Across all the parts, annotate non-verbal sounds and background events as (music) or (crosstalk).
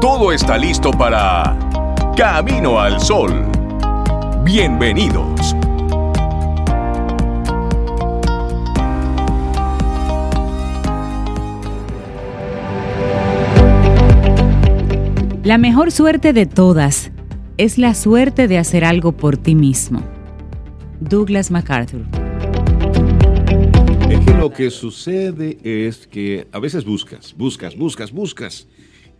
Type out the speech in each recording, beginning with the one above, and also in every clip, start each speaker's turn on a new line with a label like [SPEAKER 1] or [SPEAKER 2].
[SPEAKER 1] todo está listo para Camino al Sol. Bienvenidos.
[SPEAKER 2] La mejor suerte de todas es la suerte de hacer algo por ti mismo. Douglas MacArthur.
[SPEAKER 3] Es que lo que sucede es que a veces buscas, buscas, buscas, buscas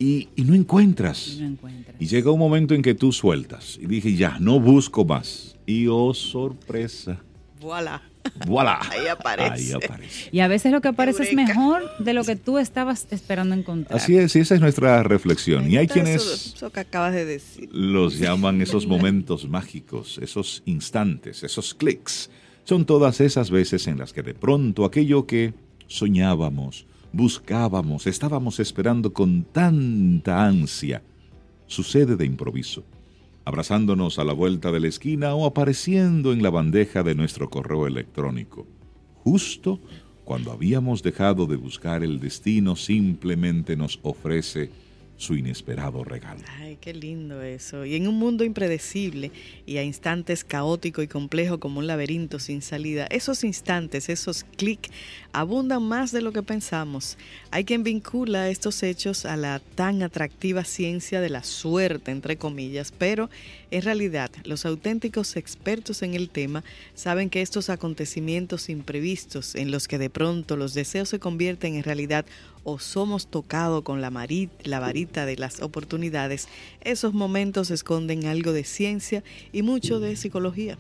[SPEAKER 3] y, y no, encuentras.
[SPEAKER 2] No encuentras.
[SPEAKER 3] Y llega un momento en que tú sueltas. Y dije, ya, no busco más. Y oh, sorpresa.
[SPEAKER 4] Voilà.
[SPEAKER 3] Voilà. (laughs)
[SPEAKER 4] Ahí aparece.
[SPEAKER 3] Ahí aparece.
[SPEAKER 2] Y a veces lo que aparece es
[SPEAKER 4] Eureka.
[SPEAKER 2] mejor de lo que tú estabas esperando encontrar.
[SPEAKER 3] Así es, y esa es nuestra reflexión. Y hay
[SPEAKER 4] Eso-
[SPEAKER 3] quienes
[SPEAKER 4] Eso que acabas de decir.
[SPEAKER 3] los llaman esos momentos mágicos, esos instantes, esos clics. Son todas esas veces en las que de pronto aquello que soñábamos, buscábamos, estábamos esperando con tanta ansia, sucede de improviso, abrazándonos a la vuelta de la esquina o apareciendo en la bandeja de nuestro correo electrónico. Justo cuando habíamos dejado de buscar el destino, simplemente nos ofrece su inesperado regalo.
[SPEAKER 4] Ay, qué lindo eso. Y en un mundo impredecible y a instantes caótico y complejo como un laberinto sin salida, esos instantes, esos clics, abundan más de lo que pensamos. Hay quien vincula estos hechos a la tan atractiva ciencia de la suerte, entre comillas, pero en realidad los auténticos expertos en el tema saben que estos acontecimientos imprevistos en los que de pronto los deseos se convierten en realidad o somos tocados con la, la varita de las oportunidades, esos momentos esconden algo de ciencia y mucho de psicología.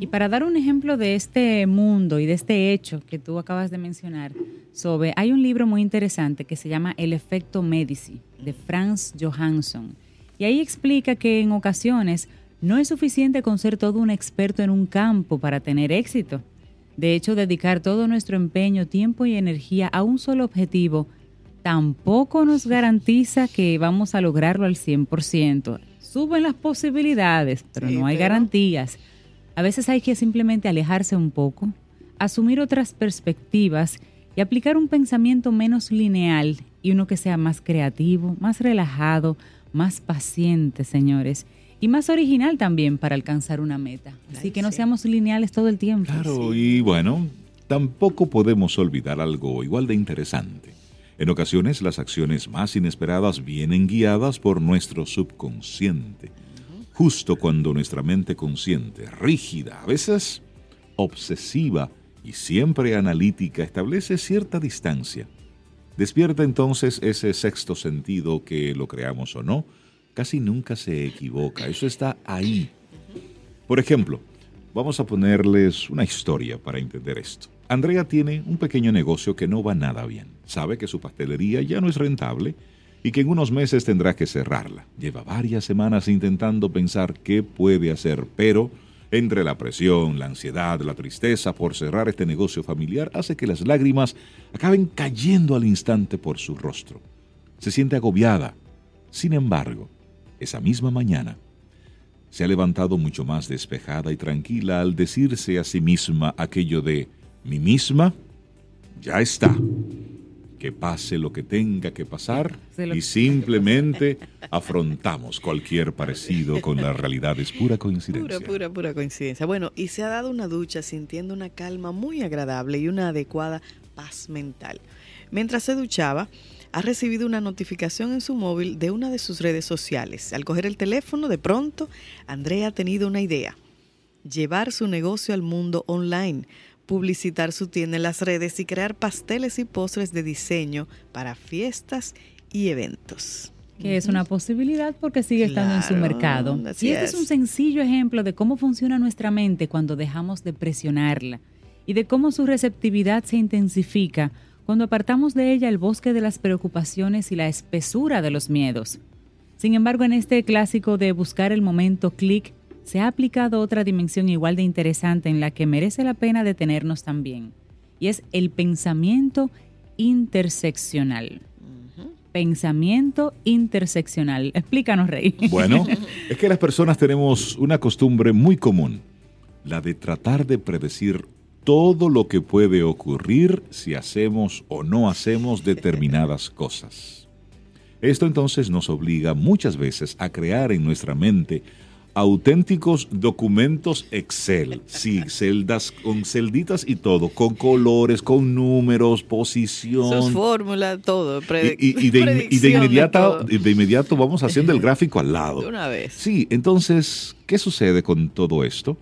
[SPEAKER 2] Y para dar un ejemplo de este mundo y de este hecho que tú acabas de mencionar, Sobe, hay un libro muy interesante que se llama El efecto Medici, de Franz Johansson. Y ahí explica que en ocasiones no es suficiente con ser todo un experto en un campo para tener éxito. De hecho, dedicar todo nuestro empeño, tiempo y energía a un solo objetivo tampoco nos garantiza que vamos a lograrlo al 100%. Suben las posibilidades, pero
[SPEAKER 4] Sí,
[SPEAKER 2] no hay
[SPEAKER 4] pero-
[SPEAKER 2] garantías. A veces hay que simplemente alejarse un poco, asumir otras perspectivas y aplicar un pensamiento menos lineal y uno que sea más creativo, más relajado, más paciente, señores, y más original también para alcanzar una meta. Así
[SPEAKER 4] Ay,
[SPEAKER 2] que no
[SPEAKER 4] sí.
[SPEAKER 2] seamos lineales todo el tiempo.
[SPEAKER 3] Claro, y bueno, tampoco podemos olvidar algo igual de interesante. En ocasiones las acciones más inesperadas vienen guiadas por nuestro subconsciente. Justo cuando nuestra mente consciente, rígida, a veces obsesiva y siempre analítica, establece cierta distancia. Despierta entonces ese sexto sentido que, lo creamos o no, casi nunca se equivoca. Eso está ahí. Por ejemplo, vamos a ponerles una historia para entender esto. Andrea tiene un pequeño negocio que no va nada bien. Sabe que su pastelería ya no es rentable y que en unos meses tendrá que cerrarla. Lleva varias semanas intentando pensar qué puede hacer, pero entre la presión, la ansiedad, la tristeza por cerrar este negocio familiar hace que las lágrimas acaben cayendo al instante por su rostro. Se siente agobiada. Sin embargo, esa misma mañana, se ha levantado mucho más despejada y tranquila al decirse a sí misma aquello de mi misma, ya está. Que pase lo que tenga que pasar y simplemente afrontamos cualquier parecido con la realidad. Es pura coincidencia.
[SPEAKER 4] Pura, pura, pura coincidencia. Bueno, y se ha dado una ducha sintiendo una calma muy agradable y una adecuada paz mental. Mientras se duchaba, ha recibido una notificación en su móvil de una de sus redes sociales. Al coger el teléfono, de pronto, Andrea ha tenido una idea. Llevar su negocio al mundo online, publicitar su tienda en las redes y crear pasteles y postres de diseño para fiestas y eventos.
[SPEAKER 2] que es una posibilidad porque sigue estando en su mercado. Y este
[SPEAKER 4] es.
[SPEAKER 2] es un sencillo ejemplo de cómo funciona nuestra mente cuando dejamos de presionarla y de cómo su receptividad se intensifica cuando apartamos de ella el bosque de las preocupaciones y la espesura de los miedos. Sin embargo, en este clásico de buscar el momento clic, se ha aplicado otra dimensión igual de interesante en la que merece la pena detenernos también, y es el pensamiento interseccional. Pensamiento interseccional. Explícanos, Rey.
[SPEAKER 3] Bueno, (laughs) es que las personas tenemos una costumbre muy común, la de tratar de predecir todo lo que puede ocurrir si hacemos o no hacemos determinadas (laughs) cosas. Esto entonces nos obliga muchas veces a crear en nuestra mente auténticos documentos Excel. Sí, celdas con celditas y todo, con colores, con números, posición.
[SPEAKER 4] Fórmulas, todo.
[SPEAKER 3] y, de, inmediato, de, inmediato vamos haciendo el (laughs) gráfico al lado.
[SPEAKER 4] De una vez.
[SPEAKER 3] Sí, entonces, ¿qué sucede con todo esto?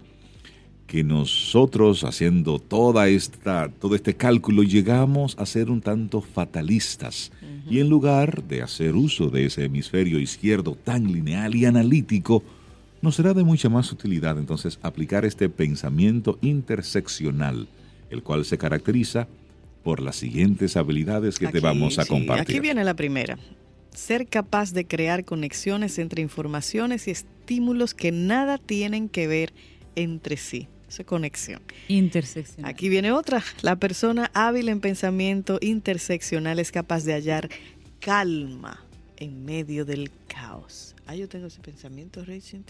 [SPEAKER 3] Que nosotros haciendo toda esta, todo este cálculo llegamos a ser un tanto fatalistas. Y en lugar de hacer uso de ese hemisferio izquierdo tan lineal y analítico, nos será de mucha más utilidad entonces aplicar este pensamiento interseccional, el cual se caracteriza por las siguientes habilidades que te vamos a compartir.
[SPEAKER 4] Aquí viene la primera. Ser capaz de crear conexiones entre informaciones y estímulos que nada tienen que ver entre sí. Esa conexión.
[SPEAKER 2] Interseccional.
[SPEAKER 4] Aquí viene otra. La persona hábil en pensamiento interseccional es capaz de hallar calma en medio del caos. Ah, yo tengo ese pensamiento, Rachel.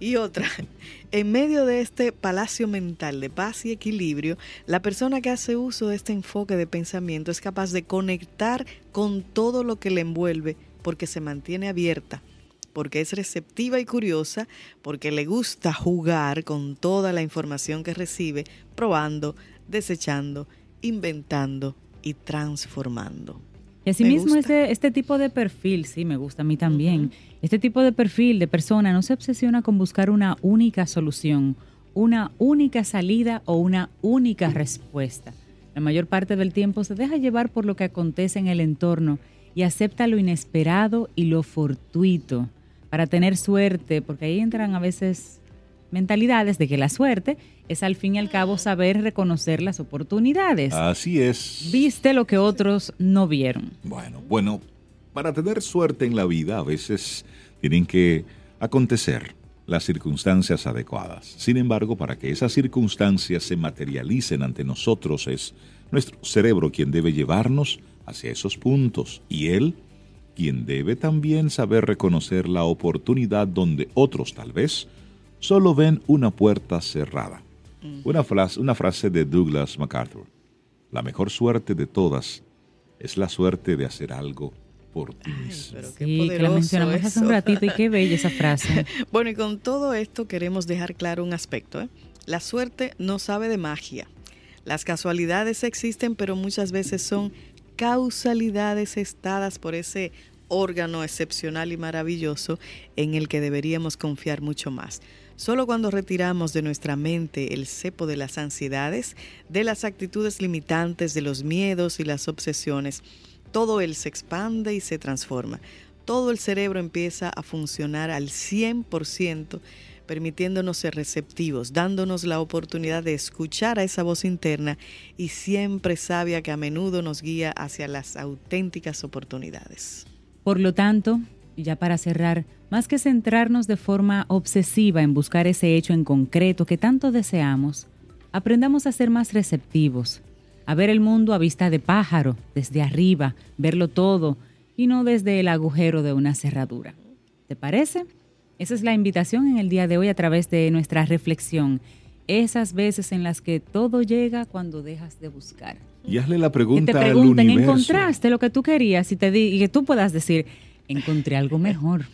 [SPEAKER 4] Y otra, (laughs) en medio de este palacio mental de paz y equilibrio, la persona que hace uso de este enfoque de pensamiento es capaz de conectar con todo lo que le envuelve porque se mantiene abierta, porque es receptiva y curiosa, porque le gusta jugar con toda la información que recibe, probando, desechando, inventando y transformando.
[SPEAKER 2] Y asimismo, este, este tipo de perfil, sí, me gusta a mí también. Este tipo de perfil de persona no se obsesiona con buscar una única solución, una única salida o una única respuesta. La mayor parte del tiempo se deja llevar por lo que acontece en el entorno y acepta lo inesperado y lo fortuito para tener suerte, porque ahí entran a veces mentalidades de que la suerte es al fin y al cabo saber reconocer las oportunidades.
[SPEAKER 3] Así es.
[SPEAKER 2] Viste lo que otros no vieron.
[SPEAKER 3] Bueno, bueno, para tener suerte en la vida a veces tienen que acontecer las circunstancias adecuadas. Sin embargo, para que esas circunstancias se materialicen ante nosotros es nuestro cerebro quien debe llevarnos hacia esos puntos y él quien debe también saber reconocer la oportunidad donde otros tal vez solo ven una puerta cerrada. Una frase, una frase de Douglas MacArthur. La mejor suerte de todas es la suerte de hacer algo por ti mismo.
[SPEAKER 2] sí, que la mencionamos hace un ratito y qué bella esa frase. (laughs)
[SPEAKER 4] bueno, y con todo esto queremos dejar claro un aspecto. ¿eh? La suerte no sabe de magia. Las casualidades existen, pero muchas veces son causalidades estadas por ese órgano excepcional y maravilloso en el que deberíamos confiar mucho más. Solo cuando retiramos de nuestra mente el cepo de las ansiedades, de las actitudes limitantes, de los miedos y las obsesiones, todo él se expande y se transforma. Todo el cerebro empieza a funcionar al 100%, permitiéndonos ser receptivos, dándonos la oportunidad de escuchar a esa voz interna y siempre sabia que a menudo nos guía hacia las auténticas oportunidades.
[SPEAKER 2] Por lo tanto, y ya para cerrar, más que centrarnos de forma obsesiva en buscar ese hecho en concreto que tanto deseamos, aprendamos a ser más receptivos, a ver el mundo a vista de pájaro, desde arriba, verlo todo y no desde el agujero de una cerradura. ¿Te parece? Esa es la invitación en el día de hoy a través de nuestra reflexión. Esas veces en las que todo llega cuando dejas de buscar.
[SPEAKER 3] Y hazle la pregunta
[SPEAKER 2] que te pregunten, ¿encontraste lo que tú querías? Y, te y que tú puedas decir, encontré algo mejor.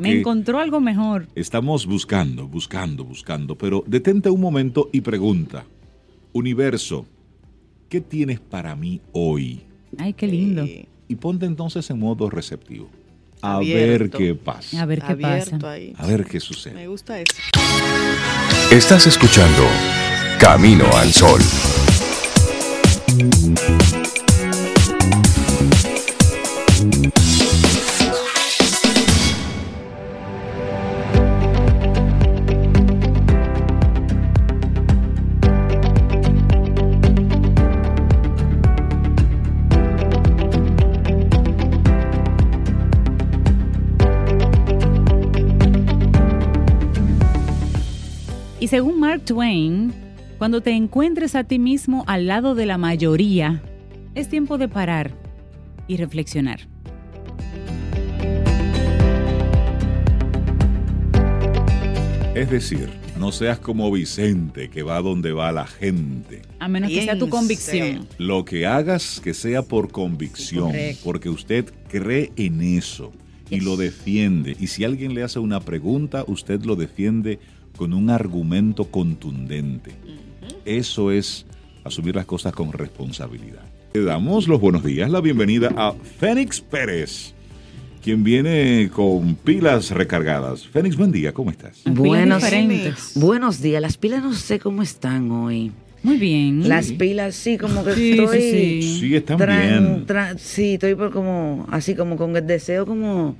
[SPEAKER 2] Me encontró algo mejor.
[SPEAKER 3] Estamos buscando, buscando, buscando, pero detente un momento y pregunta, universo, ¿qué tienes para mí hoy?
[SPEAKER 2] Ay, qué lindo.
[SPEAKER 3] y ponte entonces en modo receptivo. A ver qué pasa.
[SPEAKER 2] A ver qué pasa.
[SPEAKER 3] A ver qué sucede.
[SPEAKER 4] Me gusta eso.
[SPEAKER 1] Estás escuchando Camino al Sol.
[SPEAKER 2] Según Mark Twain, cuando te encuentres a ti mismo al lado de la mayoría, es tiempo de parar y reflexionar.
[SPEAKER 3] Es decir, no seas como Vicente, que va donde va la gente.
[SPEAKER 2] A menos que sea tu convicción.
[SPEAKER 3] Lo que hagas que sea por convicción, porque usted cree en eso y lo defiende. Y si alguien le hace una pregunta, usted lo defiende con un argumento contundente. Eso es asumir las cosas con responsabilidad. Le damos los buenos días, la bienvenida a Fénix Pérez, quien viene con pilas recargadas. Fénix, buen día, ¿cómo estás?
[SPEAKER 5] Buenos, buenos días. Las pilas no sé cómo están hoy.
[SPEAKER 2] Muy bien.
[SPEAKER 5] Las pilas sí, como que
[SPEAKER 2] Sí,
[SPEAKER 5] estoy...
[SPEAKER 2] sí, sí.
[SPEAKER 3] Sí, están
[SPEAKER 5] tran-
[SPEAKER 3] bien.
[SPEAKER 5] tran- sí, estoy por como, así como con el deseo como...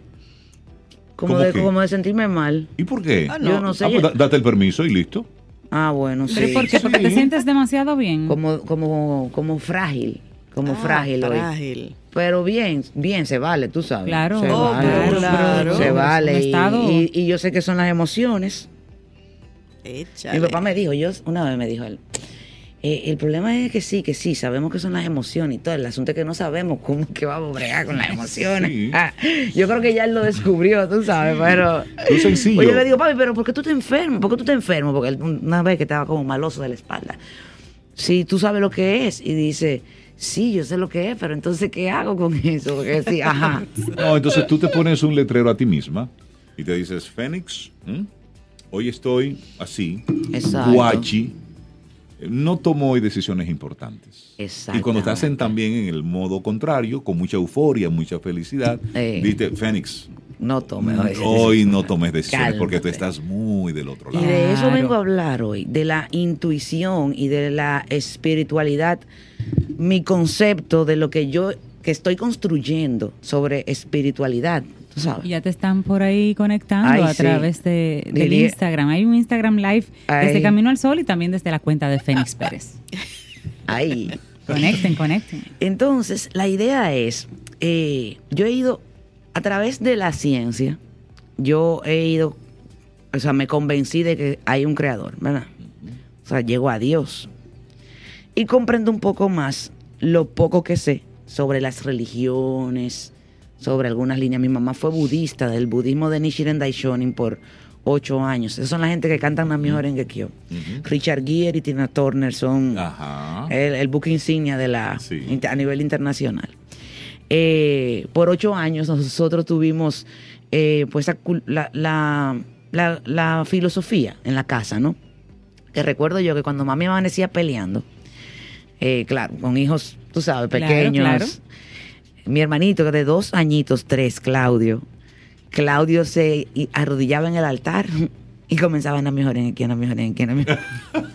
[SPEAKER 5] Como
[SPEAKER 3] ¿Cómo
[SPEAKER 5] de,
[SPEAKER 3] qué?
[SPEAKER 5] como de sentirme mal.
[SPEAKER 3] ¿Y por qué?
[SPEAKER 4] Ah,
[SPEAKER 5] Yo no sé.
[SPEAKER 3] Ah, pues da- date el permiso y listo.
[SPEAKER 5] Ah, bueno, sí.
[SPEAKER 2] ¿Pero por qué? Porque te
[SPEAKER 3] Sí.
[SPEAKER 2] sientes demasiado bien.
[SPEAKER 5] Como, como, como frágil. Como
[SPEAKER 4] Ah,
[SPEAKER 5] frágil hoy.
[SPEAKER 4] frágil.
[SPEAKER 5] Pero bien, bien, se vale, tú sabes.
[SPEAKER 2] Claro.
[SPEAKER 5] Se
[SPEAKER 4] Oh,
[SPEAKER 5] vale.
[SPEAKER 4] claro.
[SPEAKER 5] Se
[SPEAKER 2] Un
[SPEAKER 5] vale. Y,
[SPEAKER 2] estado-
[SPEAKER 5] y- y yo sé que son las emociones.
[SPEAKER 4] Échale.
[SPEAKER 5] Mi papá me dijo, yo una vez me dijo él, eh, el problema es que sí, que sí, sabemos que son las emociones y todo. El asunto es que no sabemos cómo es que vamos a bregar con las (laughs) emociones.
[SPEAKER 3] Sí.
[SPEAKER 5] Ah, yo creo que ya él lo descubrió, tú sabes, pero...
[SPEAKER 3] Muy sencillo.
[SPEAKER 5] Pues yo le digo, papi, pero ¿por qué tú te enfermo? ¿Por qué tú te enfermo? Porque él una vez que estaba como maloso de la espalda. Sí, tú sabes lo que es. Y dice, sí, yo sé lo que es, pero entonces, ¿qué hago con eso? Porque sí, ajá. (laughs)
[SPEAKER 3] No, entonces tú te pones un letrero a ti misma y te dices, Fénix, hoy estoy así,
[SPEAKER 5] Exacto.
[SPEAKER 3] guachi, no tomo hoy decisiones importantes.
[SPEAKER 5] Exacto.
[SPEAKER 3] Y cuando estás en, también en el modo contrario, con mucha euforia, mucha felicidad,
[SPEAKER 5] Eh.
[SPEAKER 3] dices, Fénix,
[SPEAKER 5] No tome hoy.
[SPEAKER 3] hoy no tomes decisiones porque tú estás muy del otro
[SPEAKER 5] Y
[SPEAKER 3] lado.
[SPEAKER 5] de eso vengo a hablar hoy, de la intuición y de la espiritualidad. Mi concepto de lo que yo que estoy construyendo sobre espiritualidad, tú sabes.
[SPEAKER 2] Y Ya te están por ahí conectando
[SPEAKER 5] Ay,
[SPEAKER 2] a
[SPEAKER 5] sí.
[SPEAKER 2] través de, del
[SPEAKER 5] Diría-
[SPEAKER 2] Instagram. Hay un Instagram Live desde. Camino al Sol y también desde la cuenta de Fénix (laughs) Pérez.
[SPEAKER 5] Ahí.
[SPEAKER 2] Conecten, conecten.
[SPEAKER 5] Entonces, la idea es, eh, yo he ido a través de la ciencia, yo he ido, o sea, me convencí de que hay un creador, ¿verdad? O sea, llego a Dios. Y comprendo un poco más lo poco que sé sobre las religiones, sobre algunas líneas. Mi mamá fue budista, del budismo de Nichiren Daishonin por ocho años. Esas son la gente que cantan la mejor en Gekyo. Richard Gere y Tina Turner son
[SPEAKER 3] Ajá.
[SPEAKER 5] el, el buque insignia de la
[SPEAKER 3] Sí.
[SPEAKER 5] a nivel internacional. Eh, por ocho años nosotros tuvimos eh, pues la, la, la- la- la filosofía en la casa, ¿no? Que recuerdo yo que cuando mami amanecía peleando, eh, claro, con hijos, tú sabes,
[SPEAKER 2] Claro,
[SPEAKER 5] pequeños.
[SPEAKER 2] claro.
[SPEAKER 5] Mi hermanito, que de dos añitos, tres, Claudio, Claudio se arrodillaba en el altar (laughs) y comenzaban a mejorar en aquí, a mejorar en aquí, a mejorar.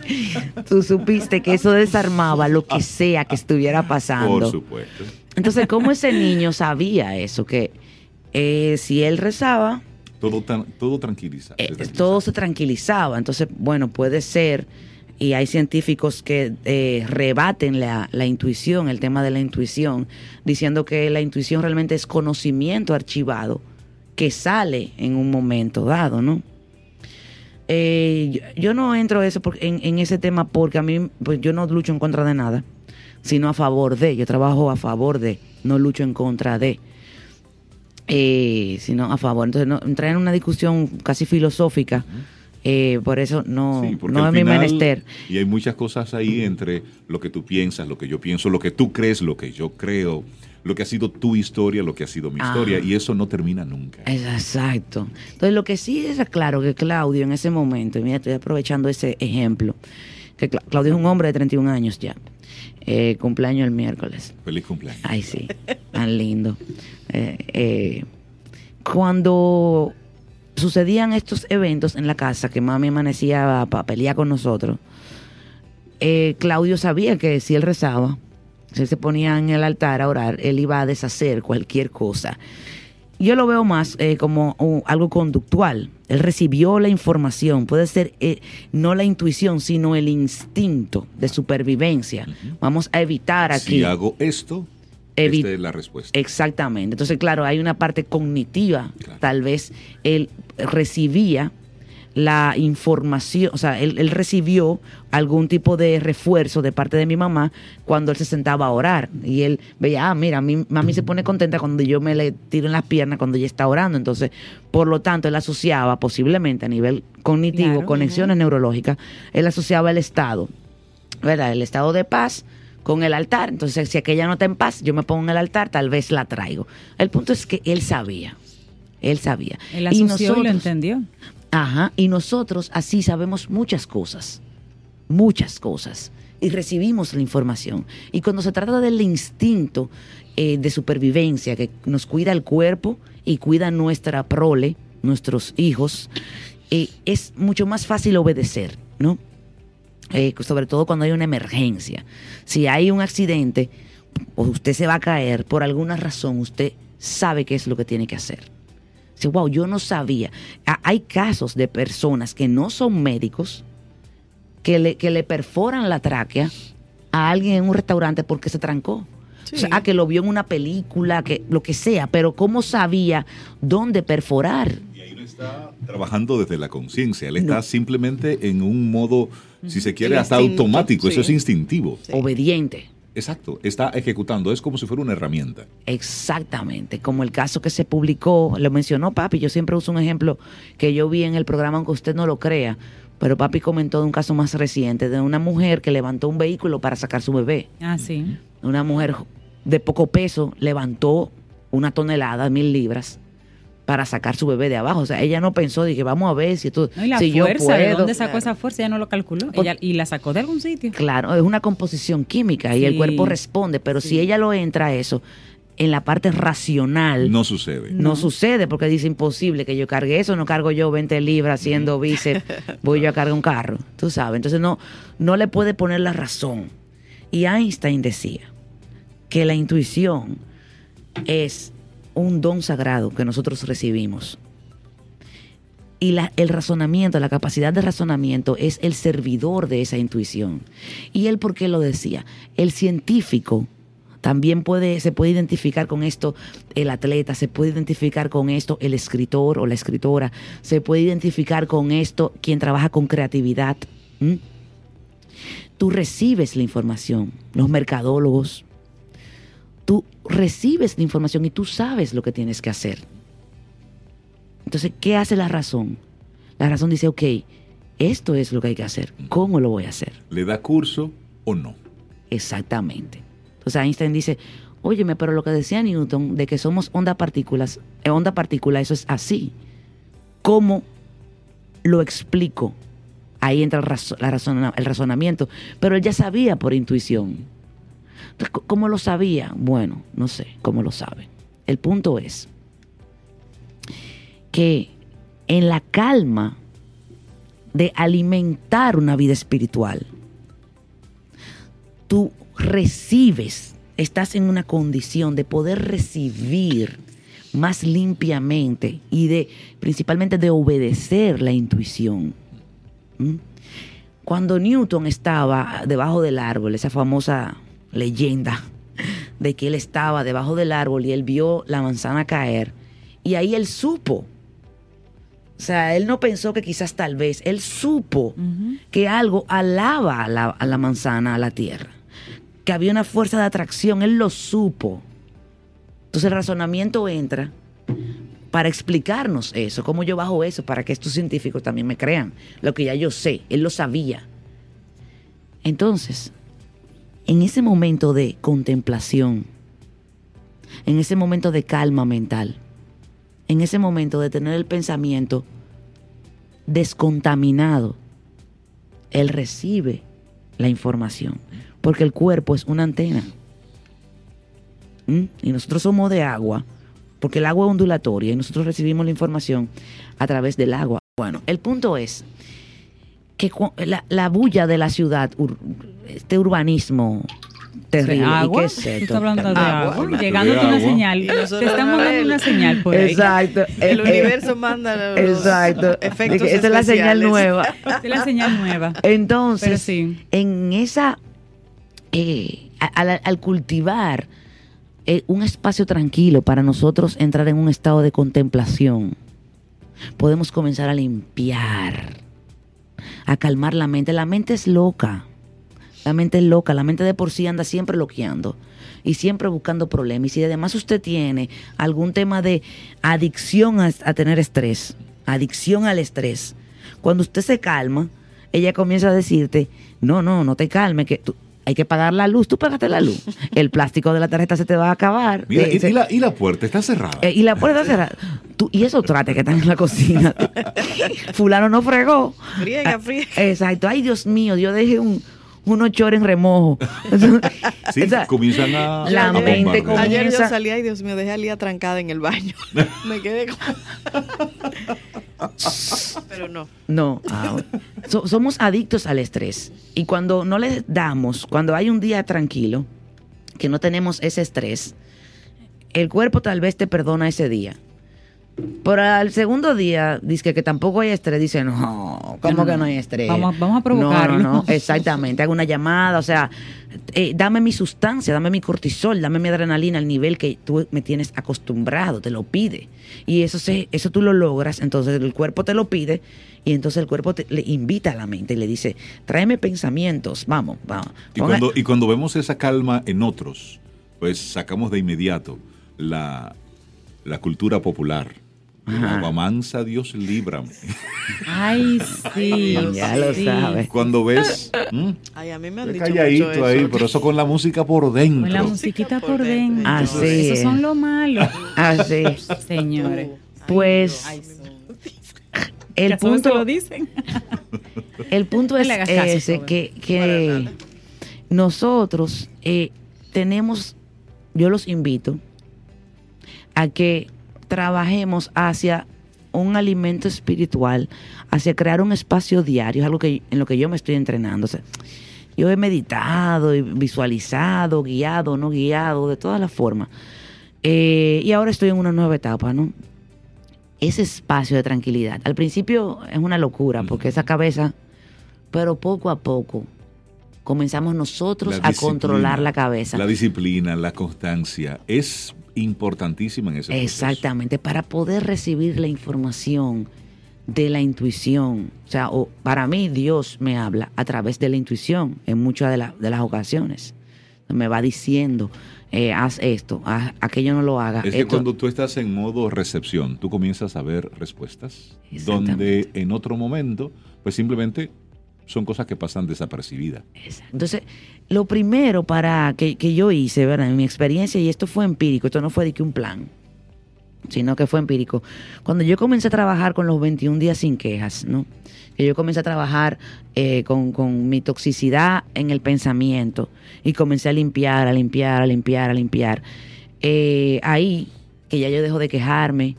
[SPEAKER 5] (laughs) Tú supiste que eso desarmaba lo que sea que estuviera pasando.
[SPEAKER 3] Por supuesto.
[SPEAKER 5] Entonces, ¿cómo ese niño sabía eso? Que eh, si él rezaba,
[SPEAKER 3] Todo, tan- todo tranquiliza.
[SPEAKER 5] eh,
[SPEAKER 3] tranquiliza.
[SPEAKER 5] todo se tranquilizaba. Entonces, bueno, puede ser, y hay científicos que eh, rebaten la, la intuición, el tema de la intuición, diciendo que la intuición realmente es conocimiento archivado que sale en un momento dado, ¿no? Eh, yo, no entro eso por- en, en ese tema porque a mí, pues yo no lucho en contra de nada, sino a favor de. Yo trabajo a favor de, no lucho en contra de eh, sino a favor. Entonces, no, entrar en una discusión casi filosófica, eh, por eso no,
[SPEAKER 3] Sí,
[SPEAKER 5] no es mi menester.
[SPEAKER 3] Y hay muchas cosas ahí entre lo que tú piensas, lo que yo pienso, lo que tú crees, lo que yo creo, lo que ha sido tu historia, lo que ha sido mi
[SPEAKER 5] Ah.
[SPEAKER 3] historia, y eso no termina nunca.
[SPEAKER 5] Exacto. Entonces, lo que sí es claro que Claudio en ese momento, y mira, estoy aprovechando ese ejemplo, que Cla- Claudio es un hombre de 31 años ya, eh, cumpleaños el miércoles.
[SPEAKER 3] Feliz cumpleaños.
[SPEAKER 5] Ay, sí, tan lindo. Eh, cuando sucedían estos eventos en la casa, que mami amanecía para pelear con nosotros, eh, Claudio sabía que si él rezaba, si él se ponía en el altar a orar, él iba a deshacer cualquier cosa. Yo lo veo más eh, como uh, algo conductual. Él recibió la información, puede ser eh, no la intuición, sino el instinto de supervivencia. Vamos a evitar aquí.
[SPEAKER 3] Si hago esto, esta es la respuesta.
[SPEAKER 5] Exactamente. Entonces, claro, hay una parte cognitiva.
[SPEAKER 3] Claro.
[SPEAKER 5] Tal vez él recibía la información, o sea, él, él recibió algún tipo de refuerzo de parte de mi mamá cuando él se sentaba a orar. Y él veía, ah, mira, mi mami se pone contenta cuando yo me le tiro en las piernas cuando ella está orando. Entonces, por lo tanto, él asociaba posiblemente a nivel cognitivo,
[SPEAKER 2] Claro.
[SPEAKER 5] conexiones neurológicas, él asociaba el estado, ¿verdad? El estado de paz con el altar. Entonces, si aquella no está en paz, yo me pongo en el altar, tal vez la traigo. El punto es que él sabía. Él sabía.
[SPEAKER 2] Él asoció y, lo entendió.
[SPEAKER 5] Ajá, y nosotros así sabemos muchas cosas, muchas cosas, y recibimos la información. Y cuando se trata del instinto eh, de supervivencia que nos cuida el cuerpo y cuida nuestra prole, nuestros hijos, eh, es mucho más fácil obedecer, ¿no? Eh, sobre todo cuando hay una emergencia. Si hay un accidente o usted se va a caer, por alguna razón usted sabe qué es lo que tiene que hacer. Dice, wow, yo no sabía. Ah, Hay casos de personas que no son médicos que le, que le perforan la tráquea a alguien en un restaurante porque se trancó.
[SPEAKER 4] Sí.
[SPEAKER 5] O sea, ah, que lo vio en una película, que lo que sea, pero ¿cómo sabía dónde perforar?
[SPEAKER 3] Y ahí no está trabajando desde la conciencia, él está simplemente en un modo, si se quiere,
[SPEAKER 4] El
[SPEAKER 3] hasta
[SPEAKER 4] instinto,
[SPEAKER 3] automático, eso es instintivo.
[SPEAKER 4] Sí.
[SPEAKER 5] Obediente.
[SPEAKER 3] Exacto, está ejecutando, es como si fuera una herramienta.
[SPEAKER 5] Exactamente, como el caso que se publicó, lo mencionó papi, yo siempre uso un ejemplo que yo vi en el programa, aunque usted no lo crea, pero papi comentó de un caso más reciente, de una mujer que levantó un vehículo para sacar su bebé.
[SPEAKER 2] Ah, sí.
[SPEAKER 5] Una mujer de poco peso levantó una tonelada, mil libras, para sacar su bebé de abajo. O sea, ella no pensó, dije, vamos a ver si, tú,
[SPEAKER 2] No, y la
[SPEAKER 5] si yo
[SPEAKER 2] fuerza, ¿de
[SPEAKER 5] puedo.
[SPEAKER 2] dónde sacó esa fuerza? Ella no lo calculó.
[SPEAKER 5] Por-
[SPEAKER 2] Ella, y la sacó de algún sitio.
[SPEAKER 5] Claro, es una composición química y el cuerpo responde, pero si ella lo entra a eso, en la parte racional,
[SPEAKER 3] No sucede.
[SPEAKER 5] No sucede porque dice imposible que yo cargue eso, no cargo yo 20 libras haciendo bíceps, (laughs) voy yo a cargar un carro, tú sabes. Entonces no, no le puede poner la razón. Y Einstein decía que la intuición es un don sagrado que nosotros recibimos. Y la- el razonamiento, la capacidad de razonamiento es el servidor de esa intuición. Y él, ¿por qué lo decía? El científico también puede, se puede identificar con esto el atleta, se puede identificar con esto el escritor o la escritora, se puede identificar con esto quien trabaja con creatividad. Tú recibes la información, los mercadólogos, tú recibes la información y tú sabes lo que tienes que hacer. Entonces, ¿qué hace la razón? La razón dice, ok, esto es lo que hay que hacer, ¿cómo lo voy a hacer?
[SPEAKER 3] ¿Le da curso o no?
[SPEAKER 5] Exactamente. Entonces Einstein dice, óyeme, pero lo que decía Newton de que somos onda partículas, eh, onda partícula, eso es así. ¿Cómo lo explico? Ahí entra el, razonamiento. Pero él ya sabía por intuición. ¿Cómo lo sabía? Bueno, no sé cómo lo sabe. El punto es que en la calma de alimentar una vida espiritual, tú recibes, estás en una condición de poder recibir más limpiamente y de principalmente de obedecer la intuición. ¿Mm? Cuando Newton estaba debajo del árbol, esa famosa leyenda de que él estaba debajo del árbol y él vio la manzana caer y ahí él supo. O sea, él no pensó que quizás tal vez, él supo que algo alaba a la, a la manzana, a la tierra. Que había una fuerza de atracción, él lo supo. Entonces el razonamiento entra para explicarnos eso, cómo yo bajo eso, para que estos científicos también me crean lo que ya yo sé, él lo sabía. Entonces, en ese momento de contemplación, en ese momento de calma mental, en ese momento de tener el pensamiento descontaminado, él recibe la información, porque el cuerpo es una antena. ¿Mm? Y nosotros somos de agua, porque el agua es ondulatoria y nosotros recibimos la información a través del agua. Bueno, el punto es que la, la bulla de la ciudad, ur- este urbanismo terrible, ¿y
[SPEAKER 2] ¿Agua?
[SPEAKER 5] qué es
[SPEAKER 2] ¿Tú
[SPEAKER 5] esto?
[SPEAKER 2] estás hablando de
[SPEAKER 4] Agua.
[SPEAKER 2] Llegándote una
[SPEAKER 3] agua.
[SPEAKER 2] señal.
[SPEAKER 4] Y
[SPEAKER 2] Te estamos dando una señal por ahí.
[SPEAKER 5] Exacto. (laughs)
[SPEAKER 4] El
[SPEAKER 5] Eh,
[SPEAKER 4] universo manda los (laughs)
[SPEAKER 5] Exacto.
[SPEAKER 4] efectos
[SPEAKER 5] Esa es la señal nueva. (laughs)
[SPEAKER 2] Esta es la señal nueva.
[SPEAKER 5] Entonces,
[SPEAKER 2] sí.
[SPEAKER 5] en esa, eh, al cultivar eh, un espacio tranquilo para nosotros entrar en un estado de contemplación, podemos comenzar a limpiar, a calmar la mente. La mente es loca. La mente es loca, la mente de por sí anda siempre loqueando y siempre buscando problemas. Y si además usted tiene algún tema de adicción a, tener estrés, adicción al estrés, cuando usted se calma, ella comienza a decirte, no, no, no te calmes, que tú, hay que pagar la luz, tú pagaste la luz. El plástico de la tarjeta se te va a acabar.
[SPEAKER 3] Mira,
[SPEAKER 5] Eh,
[SPEAKER 3] y,
[SPEAKER 5] se-
[SPEAKER 3] y la, y la puerta está cerrada.
[SPEAKER 5] eh, y la puerta está cerrada. Tú- y esos trates que están en la cocina. (laughs) Fulano no fregó.
[SPEAKER 4] Friega, friega.
[SPEAKER 5] Exacto. Ay, Dios mío, yo dejé un, unos chores en remojo. (laughs)
[SPEAKER 3] Sí, comienzan a.
[SPEAKER 5] La mente comienza-
[SPEAKER 4] Ayer yo
[SPEAKER 5] comienza-
[SPEAKER 4] salí, ay Dios mío, dejé a Lía trancada en el baño. (laughs) Me quedé como... Pero no.
[SPEAKER 5] No, ah, so- somos adictos al estrés. Y cuando no le damos, cuando hay un día tranquilo, que no tenemos ese estrés, el cuerpo tal vez te perdona ese día. Pero al segundo día, dice que tampoco hay estrés, dice, no, ¿cómo
[SPEAKER 2] No,
[SPEAKER 5] que
[SPEAKER 2] no.
[SPEAKER 5] hay estrés?
[SPEAKER 2] Vamos- vamos a provocarlo.
[SPEAKER 5] No, no, exactamente, hago una llamada, o sea, eh, dame mi sustancia, dame mi cortisol, dame mi adrenalina al nivel que tú me tienes acostumbrado, te lo pide. Y eso, se, eso tú lo logras, entonces el cuerpo te lo pide y entonces el cuerpo te, le invita a la mente y le dice, tráeme pensamientos, vamos, vamos.
[SPEAKER 3] Y cuando, y cuando vemos esa calma en otros, pues sacamos de inmediato la, la cultura popular.
[SPEAKER 5] Ajá.
[SPEAKER 3] Agua mansa, Dios líbrame.
[SPEAKER 2] Ay, (laughs) sí.
[SPEAKER 5] Ya lo sabes.
[SPEAKER 3] Cuando ves.
[SPEAKER 4] Ay, a mí me han dicho
[SPEAKER 3] calladito
[SPEAKER 4] mucho eso.
[SPEAKER 3] ahí, pero eso con la música por dentro.
[SPEAKER 2] Con la musiquita por dentro.
[SPEAKER 5] Ah, sí.
[SPEAKER 2] Esos son lo malo,
[SPEAKER 5] Así,
[SPEAKER 2] señores.
[SPEAKER 5] pues
[SPEAKER 2] Ay,
[SPEAKER 5] el punto...
[SPEAKER 2] lo dicen. (laughs)
[SPEAKER 5] El punto es ese, que, que nosotros eh, tenemos, yo los invito a que trabajemos hacia un alimento espiritual, hacia crear un espacio diario, es algo que, en lo que yo me estoy entrenando. O sea, yo he meditado, y visualizado, guiado, no guiado, de todas las formas. Eh, y ahora estoy en una nueva etapa, ¿no? Ese espacio de tranquilidad. Al principio es una locura, porque esa cabeza, pero poco a poco comenzamos nosotros a controlar la cabeza.
[SPEAKER 3] La disciplina, la constancia es importantísima en ese proceso.
[SPEAKER 5] Exactamente, para poder recibir la información de la intuición. O sea, o para mí Dios me habla a través de la intuición en muchas de, la- de las ocasiones. Me va diciendo, eh, haz esto, haz aquello no lo haga.
[SPEAKER 3] Es que cuando tú estás en modo recepción, tú comienzas a ver respuestas,
[SPEAKER 5] Exactamente.
[SPEAKER 3] donde en otro momento, pues simplemente son cosas que pasan desapercibidas.
[SPEAKER 5] Entonces, lo primero para que, que yo hice, ¿verdad? En mi experiencia, y esto fue empírico, esto no fue de que un plan, sino que fue empírico. Cuando yo comencé a trabajar con los 21 días sin quejas, ¿no? Que yo comencé a trabajar eh, con, con mi toxicidad en el pensamiento y comencé a limpiar, a limpiar, a limpiar, a limpiar. Eh, ahí, que ya yo dejo de quejarme,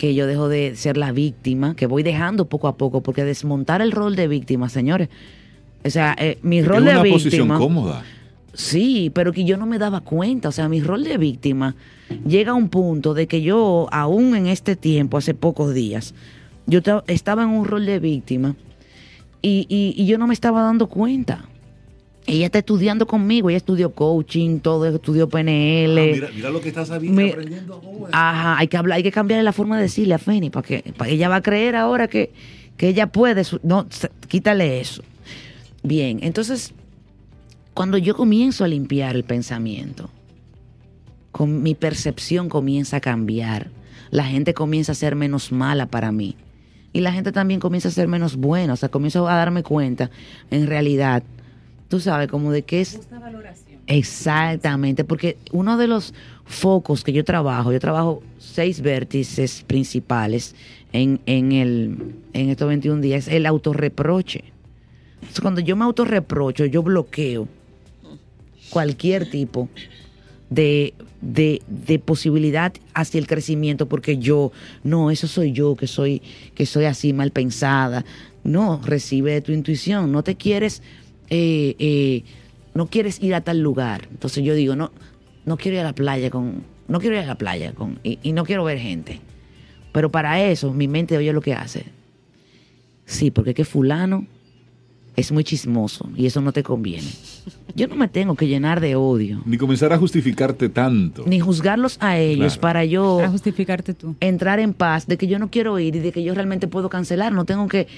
[SPEAKER 5] que yo dejo de ser la víctima, que voy dejando poco a poco, porque desmontar el rol de víctima, señores, o sea, eh, mi
[SPEAKER 3] Es
[SPEAKER 5] rol
[SPEAKER 3] una
[SPEAKER 5] de
[SPEAKER 3] posición
[SPEAKER 5] víctima.
[SPEAKER 3] cómoda.
[SPEAKER 5] Sí, pero que yo no me daba cuenta. O sea, mi rol de víctima llega a un punto de que yo, aún en este tiempo, hace pocos días, yo ta- estaba en un rol de víctima y, y- y yo no me estaba dando cuenta. Ella está estudiando conmigo, ella estudió coaching, todo, estudió PNL.
[SPEAKER 3] Ah, mira, mira lo que estás sabiendo,
[SPEAKER 5] Mi-
[SPEAKER 3] aprendiendo ahora.
[SPEAKER 5] Ajá, hay que hablar, hay que cambiarle la forma de decirle a Feni para que para ella va a creer ahora que, que ella puede. su- No, quítale eso. Bien, entonces, cuando yo comienzo a limpiar el pensamiento, con mi percepción comienza a cambiar. La gente comienza a ser menos mala para mí. Y la gente también comienza a ser menos buena. O sea, comienzo a darme cuenta, en realidad, tú sabes, como de que es Exactamente, porque uno de los focos que yo trabajo, yo trabajo seis vértices principales en, en, el, en estos 21 días, es el autorreproche. Entonces, cuando yo me autorreprocho, yo bloqueo cualquier tipo de, de, de posibilidad hacia el crecimiento, porque yo, no, eso soy yo, que soy, que soy así mal pensada. No, recibe de tu intuición, no te quieres... eh, eh, no quieres ir a tal lugar. Entonces yo digo, no, no quiero ir a la playa con, no quiero ir a la playa con, y, y no quiero ver gente. Pero para eso, mi mente oye lo que hace. Sí, porque es que fulano es muy chismoso y eso no te conviene. Yo no me tengo que llenar de odio,
[SPEAKER 3] Ni comenzar a justificarte tanto.
[SPEAKER 5] ni juzgarlos a ellos
[SPEAKER 3] Claro.
[SPEAKER 5] para yo
[SPEAKER 2] Para justificarte tú.
[SPEAKER 5] entrar en paz de que yo no quiero ir y de que yo realmente puedo cancelar, no tengo que,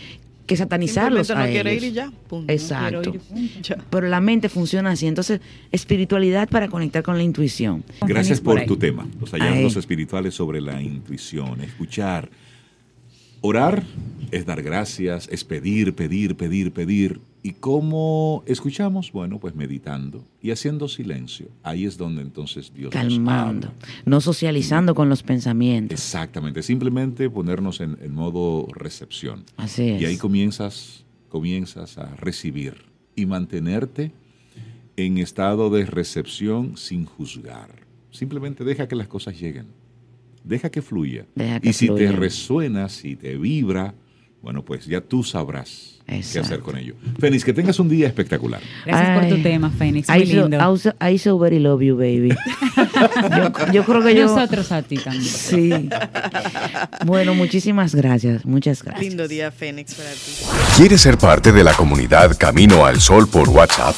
[SPEAKER 5] que satanizarlos
[SPEAKER 4] Simplemente
[SPEAKER 5] a
[SPEAKER 4] no quiere
[SPEAKER 5] ellos.
[SPEAKER 4] ir y ya. punto.
[SPEAKER 5] Exacto.
[SPEAKER 2] Quiero ir.
[SPEAKER 4] Ya.
[SPEAKER 5] Pero la mente funciona así. Entonces, espiritualidad para conectar con la intuición.
[SPEAKER 3] Gracias
[SPEAKER 2] por
[SPEAKER 3] por tu tema, los hallazgos espirituales sobre la intuición, escuchar. Orar es dar gracias, es pedir, pedir, pedir, pedir. ¿Y cómo escuchamos? Bueno, pues meditando y haciendo silencio. Ahí es donde entonces Dios nos
[SPEAKER 5] Calmando.
[SPEAKER 3] habla.
[SPEAKER 5] No socializando con los pensamientos.
[SPEAKER 3] Exactamente, simplemente ponernos en, en modo recepción.
[SPEAKER 5] Así es.
[SPEAKER 3] Y ahí comienzas, comienzas a recibir y mantenerte en estado de recepción sin juzgar. Simplemente deja que las cosas lleguen. Deja que fluya.
[SPEAKER 5] Deja que
[SPEAKER 3] y si te resuena, si te vibra, bueno, pues ya tú sabrás qué hacer con ello. Fénix, que tengas un día espectacular.
[SPEAKER 2] Gracias por tu tema, Fénix.
[SPEAKER 5] So. I so- I so very love you, baby. (laughs) yo, yo creo que yo...
[SPEAKER 2] Nosotros a ti también.
[SPEAKER 5] Sí. Bueno, muchísimas gracias. Muchas gracias.
[SPEAKER 4] Lindo día, Fénix, para ti.
[SPEAKER 1] ¿Quieres ser parte de la comunidad Camino al Sol por WhatsApp?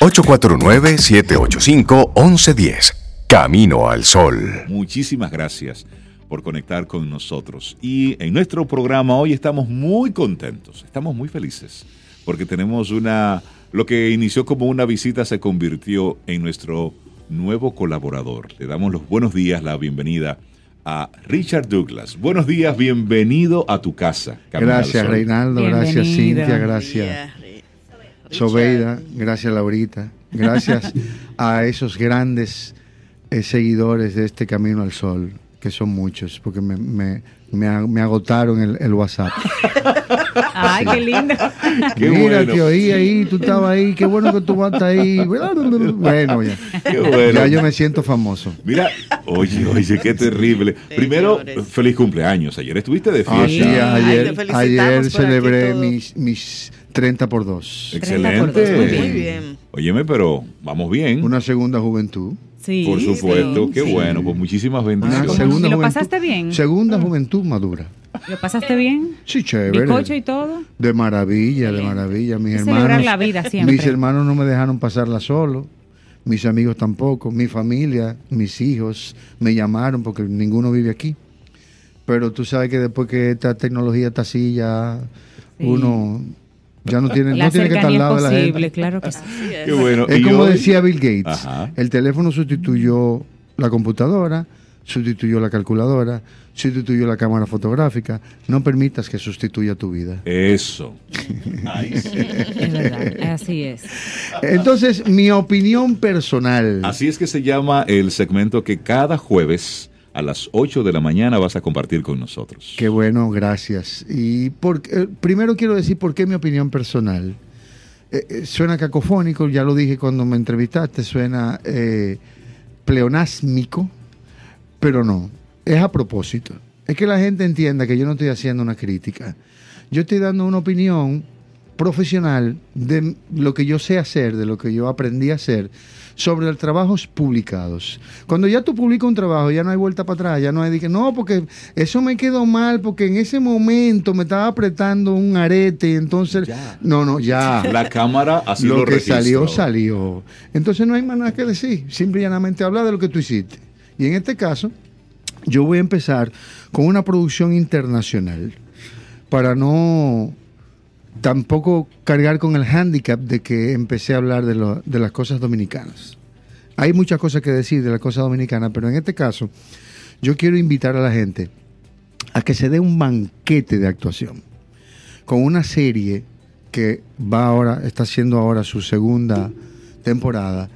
[SPEAKER 1] 849-785-1110. Camino al Sol.
[SPEAKER 3] Muchísimas gracias por conectar con nosotros. Y en nuestro programa hoy estamos muy contentos, estamos muy felices, porque tenemos una, lo que inició como una visita se convirtió en nuestro nuevo colaborador. Le damos los buenos días, la bienvenida a Richard Douglas. Buenos días, bienvenido a tu casa. Camino
[SPEAKER 6] Gracias. Reinaldo. Gracias. Cintia. Gracias, Sobeida. Gracias, Laurita. Gracias (laughs) a esos grandes eh, seguidores de este Camino al Sol, que son muchos, porque me, me, me, a- me agotaron el, el WhatsApp. (laughs)
[SPEAKER 2] Ay, qué lindo.
[SPEAKER 3] Qué
[SPEAKER 6] Mira,
[SPEAKER 3] bueno.
[SPEAKER 6] te oí ahí, tú estabas ahí, qué bueno que tú vas ahí. (laughs) Bueno, ya.
[SPEAKER 3] Qué bueno.
[SPEAKER 6] Ya yo me siento famoso.
[SPEAKER 3] Mira, oye, oye, qué terrible. Primero,
[SPEAKER 4] Señores.
[SPEAKER 3] feliz cumpleaños. Ayer estuviste de
[SPEAKER 6] Ah, sí,
[SPEAKER 3] fiesta.
[SPEAKER 4] Ay,
[SPEAKER 6] ayer, ayer celebré mis, mis 30 por 2.
[SPEAKER 2] 30 por dos,
[SPEAKER 3] Excelente.
[SPEAKER 2] muy bien.
[SPEAKER 4] Muy bien.
[SPEAKER 3] Óyeme, pero vamos bien.
[SPEAKER 6] Una segunda juventud.
[SPEAKER 2] Sí.
[SPEAKER 3] Por supuesto,
[SPEAKER 2] sí,
[SPEAKER 3] qué
[SPEAKER 2] sí.
[SPEAKER 3] bueno, pues muchísimas bendiciones.
[SPEAKER 6] segunda
[SPEAKER 2] ¿Y lo
[SPEAKER 6] juventud-
[SPEAKER 2] pasaste bien?
[SPEAKER 6] Segunda juventud madura.
[SPEAKER 2] ¿Lo pasaste bien?
[SPEAKER 6] Sí, chévere.
[SPEAKER 2] ¿Bizcocho y todo?
[SPEAKER 6] De maravilla, de maravilla. Mis hermanos,
[SPEAKER 2] celebrar la vida siempre.
[SPEAKER 6] mis hermanos no me dejaron pasarla solo. Mis amigos tampoco. Mi familia, mis hijos me llamaron porque ninguno vive aquí. Pero tú sabes que después que esta tecnología está así, ya
[SPEAKER 2] Sí.
[SPEAKER 6] uno ya no tiene,
[SPEAKER 2] La
[SPEAKER 6] no tiene que estar al lado de la gente.
[SPEAKER 2] claro que sí.
[SPEAKER 4] Es.
[SPEAKER 3] Qué bueno.
[SPEAKER 6] Es como
[SPEAKER 3] hoy-
[SPEAKER 6] decía Bill Gates.
[SPEAKER 3] Ajá.
[SPEAKER 6] El teléfono sustituyó la computadora, sustituyó la calculadora, sustituyó la cámara fotográfica. No permitas que sustituya tu vida.
[SPEAKER 3] Eso. (laughs) Ay, sí.
[SPEAKER 2] Es verdad, así es.
[SPEAKER 6] Entonces, mi opinión personal.
[SPEAKER 3] Así es que se llama el segmento que cada jueves a las 8 de la mañana vas a compartir con nosotros.
[SPEAKER 6] Qué bueno, gracias. Y por, eh, primero quiero decir por qué mi opinión personal. Eh, eh, suena cacofónico, ya lo dije cuando me entrevistaste, suena pleonásmico, pero no, es a propósito. Es que la gente entienda que yo no estoy haciendo una crítica. Yo estoy dando una opinión profesional de lo que yo sé hacer, de lo que yo aprendí a hacer sobre los trabajos publicados. Cuando ya tú publicas un trabajo, ya no hay vuelta para atrás, ya no hay de que no, porque eso me quedó mal, porque en ese momento me estaba apretando un arete entonces...
[SPEAKER 3] Ya.
[SPEAKER 6] No, no, ya. (laughs)
[SPEAKER 3] La cámara así lo,
[SPEAKER 6] lo que
[SPEAKER 3] registró.
[SPEAKER 6] salió, salió. Entonces no hay más nada que decir, simple y llanamente habla de lo que tú hiciste. Y en este caso, yo voy a empezar con una producción internacional para no tampoco cargar con el hándicap de que empecé a hablar de, las cosas dominicanas. Hay muchas cosas que decir de las cosas dominicanas, pero en este caso yo quiero invitar a la gente a que se dé un banquete de actuación con una serie que va ahora, está haciendo ahora su segunda temporada,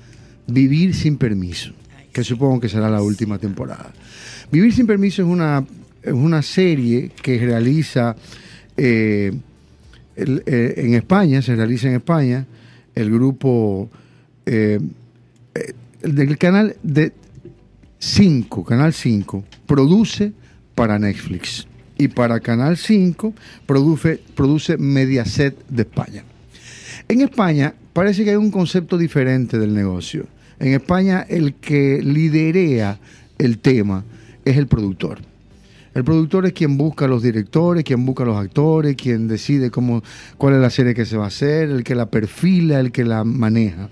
[SPEAKER 6] Vivir sin permiso, que supongo que será la última temporada. Vivir sin permiso es una, es una serie que realiza eh, eh, en España, se realiza en España, el grupo eh, eh, del canal de 5, Canal 5, produce para Netflix. Y para Canal 5 produce, produce Mediaset de España. En España parece que hay un concepto diferente del negocio. En España el que liderea el tema es el productor. El productor es quien busca a los directores, quien busca a los actores, quien decide cómo, cuál es la serie que se va a hacer, el que la perfila, el que la maneja.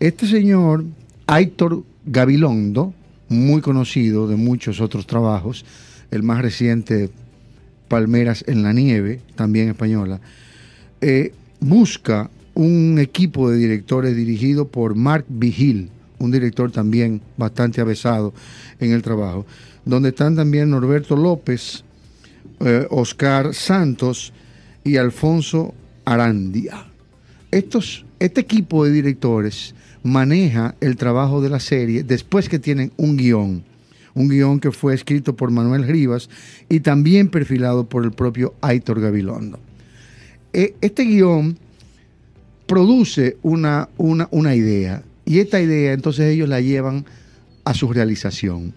[SPEAKER 6] Este señor, Aitor Gabilondo, muy conocido de muchos otros trabajos, el más reciente, Palmeras en la Nieve, también española, eh, busca un equipo de directores dirigido por Mark Vigil, un director también bastante avesado en el trabajo, donde están también Norberto López, eh, Oscar Santos y Alfonso Arandia. Estos, este equipo de directores maneja el trabajo de la serie después que tienen un guion, un guion que fue escrito por Manuel Rivas y también perfilado por el propio Aitor Gabilondo. E, este guion produce una, una, una idea y esta idea entonces ellos la llevan a su realización,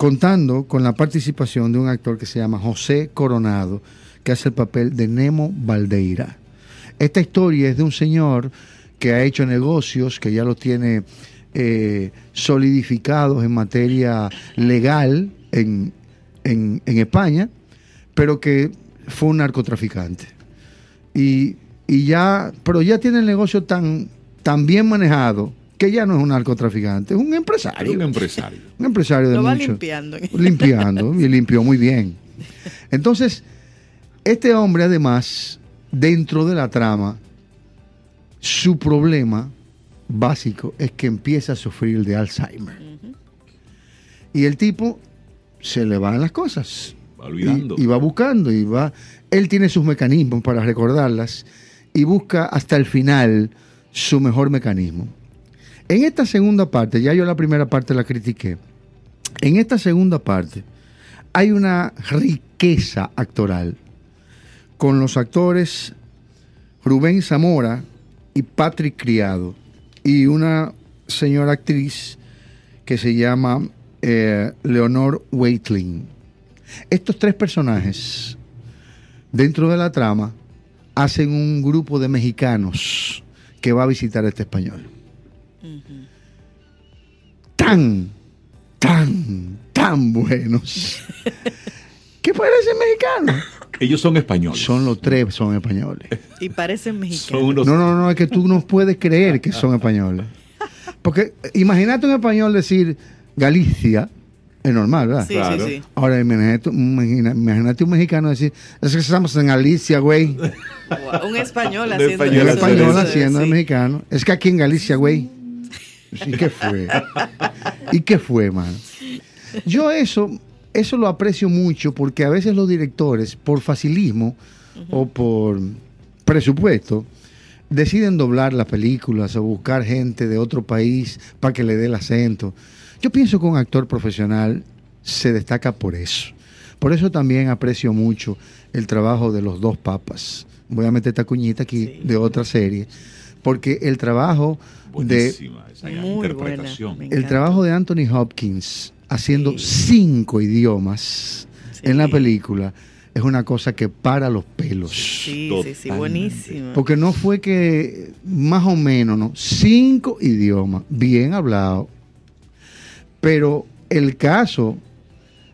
[SPEAKER 6] contando con la participación de un actor que se llama José Coronado, que hace el papel de Nemo Valdeira. Esta historia es de un señor que ha hecho negocios, que ya los tiene eh, solidificados en materia legal en, en, en España, pero que fue un narcotraficante. Y, y ya, pero ya tiene el negocio tan, tan bien manejado que ya no es un narcotraficante, es un empresario.
[SPEAKER 3] Un empresario. (laughs)
[SPEAKER 6] Un empresario de
[SPEAKER 4] Lo va
[SPEAKER 6] mucho.
[SPEAKER 4] limpiando.
[SPEAKER 6] Limpiando, y limpió muy bien. Entonces, este hombre además, dentro de la trama, su problema básico es que empieza a sufrir de Alzheimer. Y el tipo se le van las cosas.
[SPEAKER 3] Va olvidando.
[SPEAKER 6] Y, y va buscando y va. Él tiene sus mecanismos para recordarlas y busca hasta el final su mejor mecanismo. En esta segunda parte, ya yo la primera parte la critiqué. En esta segunda parte hay una riqueza actoral con los actores Rubén Zamora y Patrick Criado y una señora actriz que se llama eh, Leonor Waitling. Estos tres personajes dentro de la trama hacen un grupo de mexicanos que va a visitar a este español. Tan, tan, tan buenos. (laughs) que parecen mexicanos.
[SPEAKER 3] Ellos son españoles.
[SPEAKER 6] Son los tres, son españoles.
[SPEAKER 4] Y parecen
[SPEAKER 3] Son
[SPEAKER 4] mexicanos.
[SPEAKER 3] unos
[SPEAKER 6] No, no, no, es que tú no puedes creer que son españoles. Porque eh, imagínate un español decir Galicia, es normal, ¿verdad?
[SPEAKER 4] Sí,
[SPEAKER 3] Claro.
[SPEAKER 4] sí, sí.
[SPEAKER 6] Ahora imagínate, imagínate un mexicano decir, es que estamos en Galicia, güey.
[SPEAKER 4] Wow, Un español
[SPEAKER 3] Un
[SPEAKER 4] haciendo eso,
[SPEAKER 6] español haciendo
[SPEAKER 4] sí.
[SPEAKER 6] mexicano. Es que aquí en Galicia, güey. ¿Y qué fue? ¿Y qué fue, man? Yo eso, eso lo aprecio mucho porque a veces los directores, por facilismo o por presupuesto, deciden doblar las películas o buscar gente de otro país para que le dé el acento. Yo pienso que un actor profesional se destaca por eso. Por eso también aprecio mucho el trabajo de los dos papas. Voy a meter esta cuñita aquí
[SPEAKER 4] Sí.
[SPEAKER 6] de otra serie, porque el trabajo de
[SPEAKER 3] buenísima esa
[SPEAKER 4] Muy
[SPEAKER 3] interpretación.
[SPEAKER 4] buena.
[SPEAKER 6] El trabajo de Anthony Hopkins haciendo
[SPEAKER 4] Sí.
[SPEAKER 6] cinco idiomas
[SPEAKER 4] Sí.
[SPEAKER 6] en la película es una cosa que para los pelos.
[SPEAKER 4] Sí, sí, sí, buenísimo.
[SPEAKER 6] Porque no fue que más o menos, ¿no? Cinco idiomas, bien hablado. Pero el caso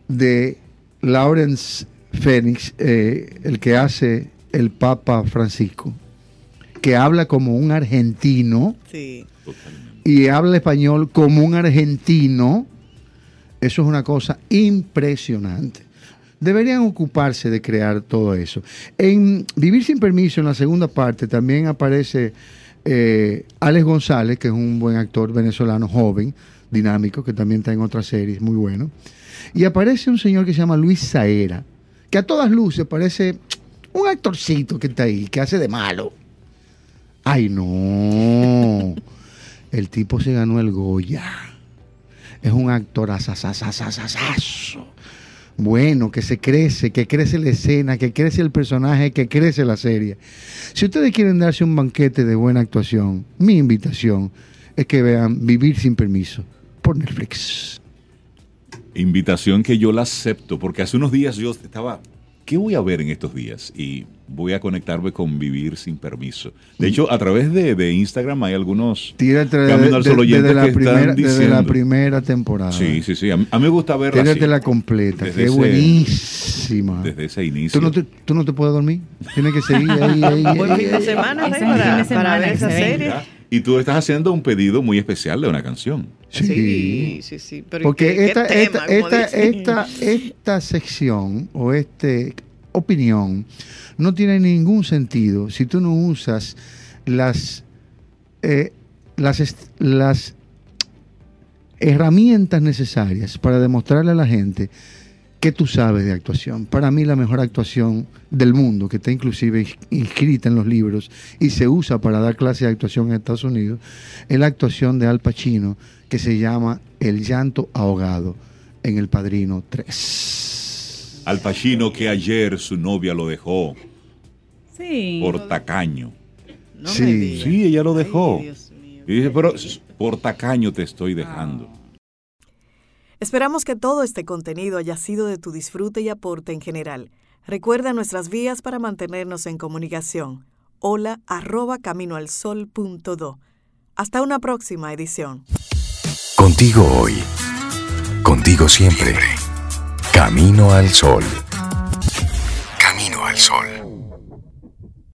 [SPEAKER 6] de Lawrence Phoenix, eh, el que hace el Papa Francisco, que habla como un argentino
[SPEAKER 4] Sí.
[SPEAKER 6] Y habla español como un argentino, eso es una cosa impresionante. Deberían ocuparse de crear todo eso. En Vivir sin Permiso, en la segunda parte, también aparece eh, Alex González, que es un buen actor venezolano joven, dinámico, que también está en otras series, muy bueno. Y aparece un señor que se llama Luis Saera, que a todas luces parece un actorcito que está ahí, que hace de malo. Ay, no. El tipo se ganó el Goya. Es un actor asasasasasasazo. Bueno, que se crece, que crece la escena, que crece el personaje, que crece la serie. Si ustedes quieren darse un banquete de buena actuación, mi invitación es que vean Vivir sin permiso por Netflix.
[SPEAKER 3] Invitación que yo la acepto, porque hace unos días yo estaba ¿qué voy a ver en estos días? Y voy a conectarme con Vivir sin Permiso. De hecho, a través de, de Instagram hay algunos
[SPEAKER 6] Tírate de- desde, la
[SPEAKER 3] que están
[SPEAKER 6] primera, desde la primera temporada.
[SPEAKER 3] Sí, sí, sí. A mí, a mí me gusta verla así,
[SPEAKER 6] Tírate la completa,
[SPEAKER 3] Desde
[SPEAKER 6] que es
[SPEAKER 3] ese-
[SPEAKER 6] buenísima.
[SPEAKER 3] desde ese inicio.
[SPEAKER 6] ¿Tú no, te, tú no te puedes dormir. Tienes que seguir ahí, ahí, (laughs) ahí,
[SPEAKER 4] fin de semana, para, para ver esa serie.
[SPEAKER 3] ¿Ya? Y tú estás haciendo un pedido muy especial de una canción.
[SPEAKER 4] Sí, sí, sí. Pero ¿y
[SPEAKER 6] Porque
[SPEAKER 4] qué- qué
[SPEAKER 6] esta,
[SPEAKER 4] tema,
[SPEAKER 6] esta, esta,
[SPEAKER 4] dicen?
[SPEAKER 6] esta, esta sección o esta opinión no tiene ningún sentido si tú no usas las, eh, las, las herramientas necesarias para demostrarle a la gente que tú sabes de actuación. Para mí la mejor actuación del mundo, que está inclusive ins- inscrita en los libros y se usa para dar clases de actuación en Estados Unidos, es la actuación de Al Pacino que se llama El llanto ahogado en El Padrino 3.
[SPEAKER 3] Al Pacino que ayer su novia lo dejó
[SPEAKER 2] Sí.
[SPEAKER 3] por tacaño.
[SPEAKER 4] No
[SPEAKER 6] Sí.
[SPEAKER 3] Sí, ella lo dejó.
[SPEAKER 4] Ay, Dios mío.
[SPEAKER 3] Y dice, pero por tacaño te estoy dejando.
[SPEAKER 7] Esperamos que todo este contenido haya sido de tu disfrute y aporte en general. Recuerda nuestras vías para mantenernos en comunicación. Hola arroba caminoalsol.do. Hasta una próxima edición.
[SPEAKER 1] Contigo hoy. Contigo siempre. Camino al sol. Camino al sol.